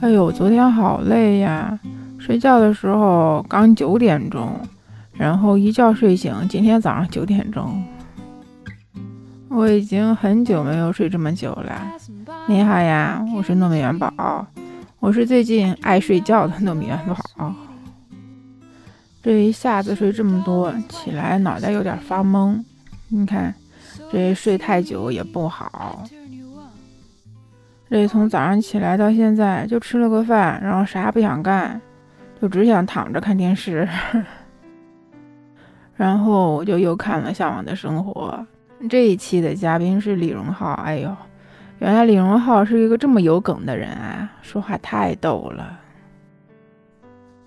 哎呦，昨天好累呀！睡觉的时候刚九点钟，然后一觉睡醒，今天早上九点钟。我已经很久没有睡这么久了。你好呀，我是糯米元宝，我是最近爱睡觉的糯米元宝。这一下子睡这么多，起来脑袋有点发懵。你看，这睡太久也不好。这从早上起来到现在，就吃了个饭，然后啥也不想干，就只想躺着看电视。然后我就又看了《向往的生活》。这一期的嘉宾是李荣浩。哎呦，原来李荣浩是一个这么有梗的人啊，说话太逗了。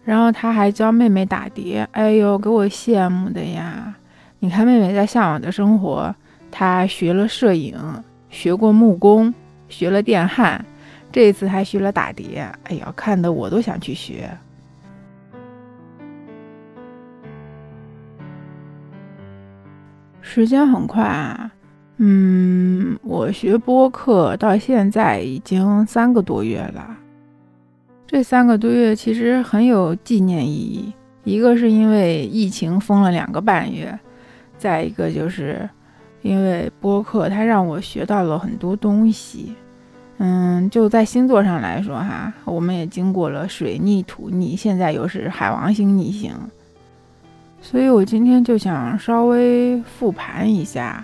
然后他还教妹妹打碟，哎呦，给我羡慕的呀！你看妹妹在《向往的生活》，她学了摄影，学过木工。学了电焊，这次还学了打碟。哎呀，看得我都想去学。时间很快啊，嗯，我学播客到现在已经三个多月了。这三个多月其实很有纪念意义，一个是因为疫情封了两个半月，再一个就是因为播客它让我学到了很多东西。嗯，就在星座上来说哈，我们也经过了水逆、土逆，现在又是海王星逆行，所以我今天就想稍微复盘一下。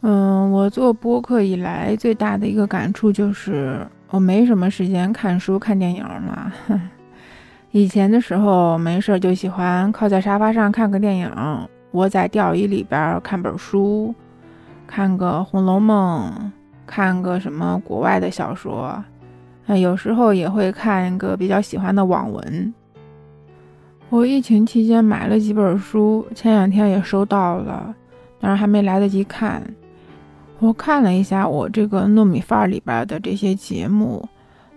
嗯，我做播客以来最大的一个感触就是我没什么时间看书、看电影了。以前的时候没事就喜欢靠在沙发上看个电影，窝在钓鱼里边看本书。看个《红楼梦》，看个什么国外的小说，有时候也会看一个比较喜欢的网文。我疫情期间买了几本书，前两天也收到了，但是还没来得及看。我看了一下我这个糯米饭里边的这些节目，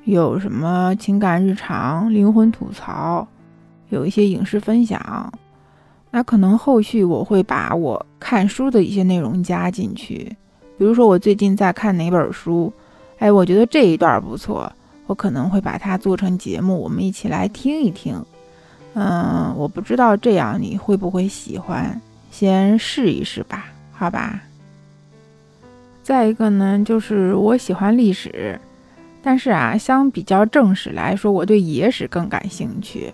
有什么情感日常、灵魂吐槽，有一些影视分享。那可能后续我会把我看书的一些内容加进去，比如说我最近在看哪本书，哎，我觉得这一段不错，我可能会把它做成节目，我们一起来听一听。嗯，我不知道这样你会不会喜欢，先试一试吧，好吧。再一个呢，就是我喜欢历史，但是啊，相比较正史来说，我对野史更感兴趣。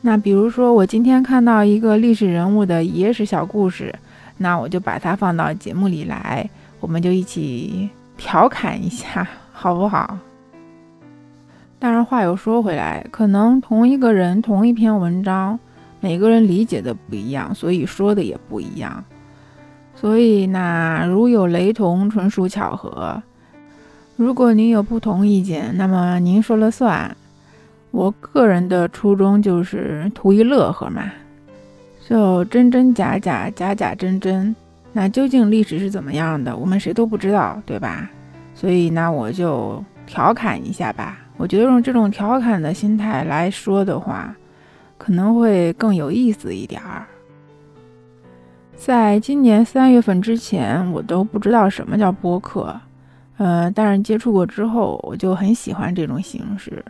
那比如说，我今天看到一个历史人物的野史小故事，那我就把它放到节目里来，我们就一起调侃一下，好不好？当然，话又说回来，可能同一个人同一篇文章，每个人理解的不一样，所以说的也不一样。所以，那如有雷同，纯属巧合。如果您有不同意见，那么您说了算。我个人的初衷就是图一乐呵嘛，就真真假假，假假真真。那究竟历史是怎么样的，我们谁都不知道，对吧？所以那我就调侃一下吧。我觉得用这种调侃的心态来说的话，可能会更有意思一点儿。在今年三月份之前，我都不知道什么叫播客，呃，但是接触过之后，我就很喜欢这种形式。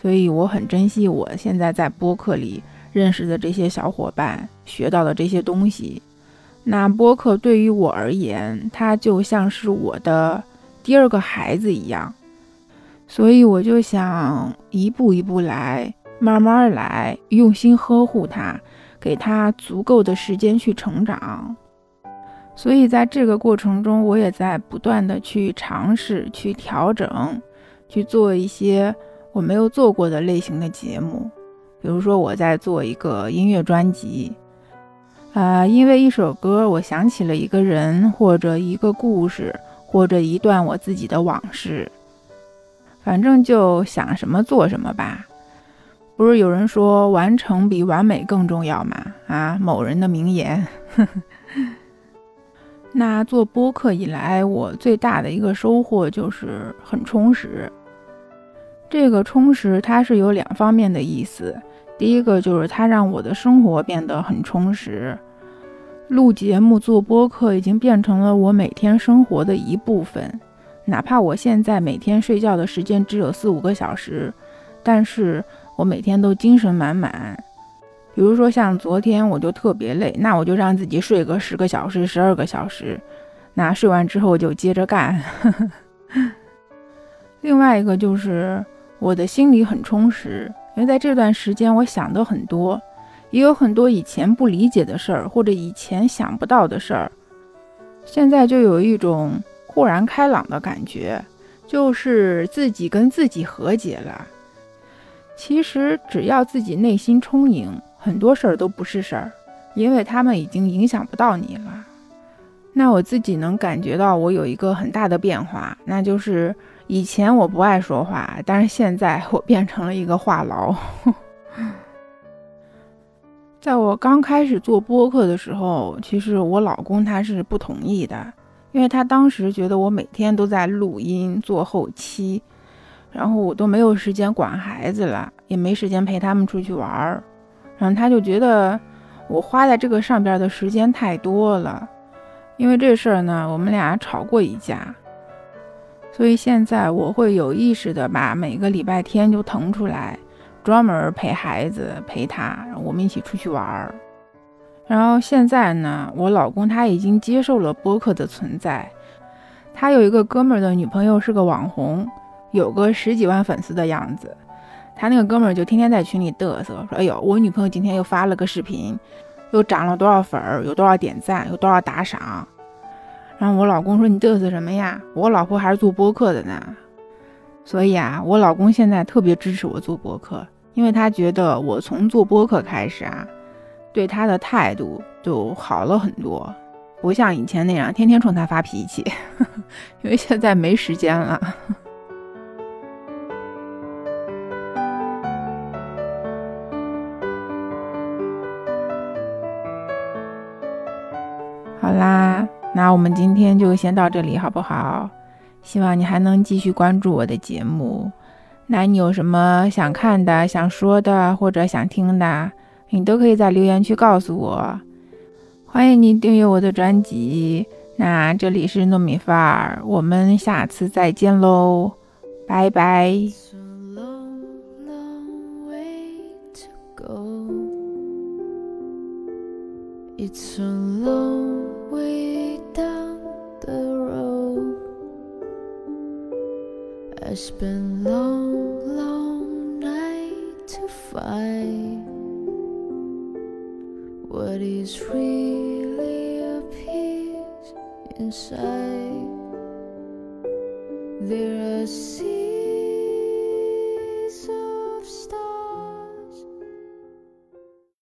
所以我很珍惜我现在在播客里认识的这些小伙伴，学到的这些东西。那播客对于我而言，它就像是我的第二个孩子一样。所以我就想一步一步来，慢慢来，用心呵护它，给它足够的时间去成长。所以在这个过程中，我也在不断的去尝试、去调整、去做一些。我没有做过的类型的节目，比如说我在做一个音乐专辑，啊，因为一首歌，我想起了一个人，或者一个故事，或者一段我自己的往事，反正就想什么做什么吧。不是有人说完成比完美更重要吗？啊，某人的名言。那做播客以来，我最大的一个收获就是很充实。这个充实，它是有两方面的意思。第一个就是它让我的生活变得很充实，录节目、做播客已经变成了我每天生活的一部分。哪怕我现在每天睡觉的时间只有四五个小时，但是我每天都精神满满。比如说像昨天我就特别累，那我就让自己睡个十个小时、十二个小时，那睡完之后就接着干。另外一个就是我的心里很充实，因为在这段时间我想的很多，也有很多以前不理解的事儿，或者以前想不到的事儿，现在就有一种豁然开朗的感觉，就是自己跟自己和解了。其实只要自己内心充盈，很多事儿都不是事儿，因为他们已经影响不到你了。那我自己能感觉到我有一个很大的变化，那就是。以前我不爱说话，但是现在我变成了一个话痨。在我刚开始做播客的时候，其实我老公他是不同意的，因为他当时觉得我每天都在录音做后期，然后我都没有时间管孩子了，也没时间陪他们出去玩儿，然后他就觉得我花在这个上边的时间太多了。因为这事儿呢，我们俩吵过一架。所以现在我会有意识的把每个礼拜天就腾出来，专门陪孩子陪他，我们一起出去玩儿。然后现在呢，我老公他已经接受了播客的存在。他有一个哥们儿的女朋友是个网红，有个十几万粉丝的样子。他那个哥们儿就天天在群里嘚瑟，说：“哎呦，我女朋友今天又发了个视频，又涨了多少粉儿，有多少点赞，有多少打赏。”然后我老公说：“你嘚瑟什么呀？我老婆还是做播客的呢。”所以啊，我老公现在特别支持我做播客，因为他觉得我从做播客开始啊，对他的态度就好了很多，不像以前那样天天冲他发脾气。因为现在没时间了。好啦。那我们今天就先到这里，好不好？希望你还能继续关注我的节目。那你有什么想看的、想说的或者想听的，你都可以在留言区告诉我。欢迎你订阅我的专辑。那这里是糯米饭儿，我们下次再见喽，拜拜。It's a long way down the road. I spent long, long night to find what is really a peace inside. There are seas.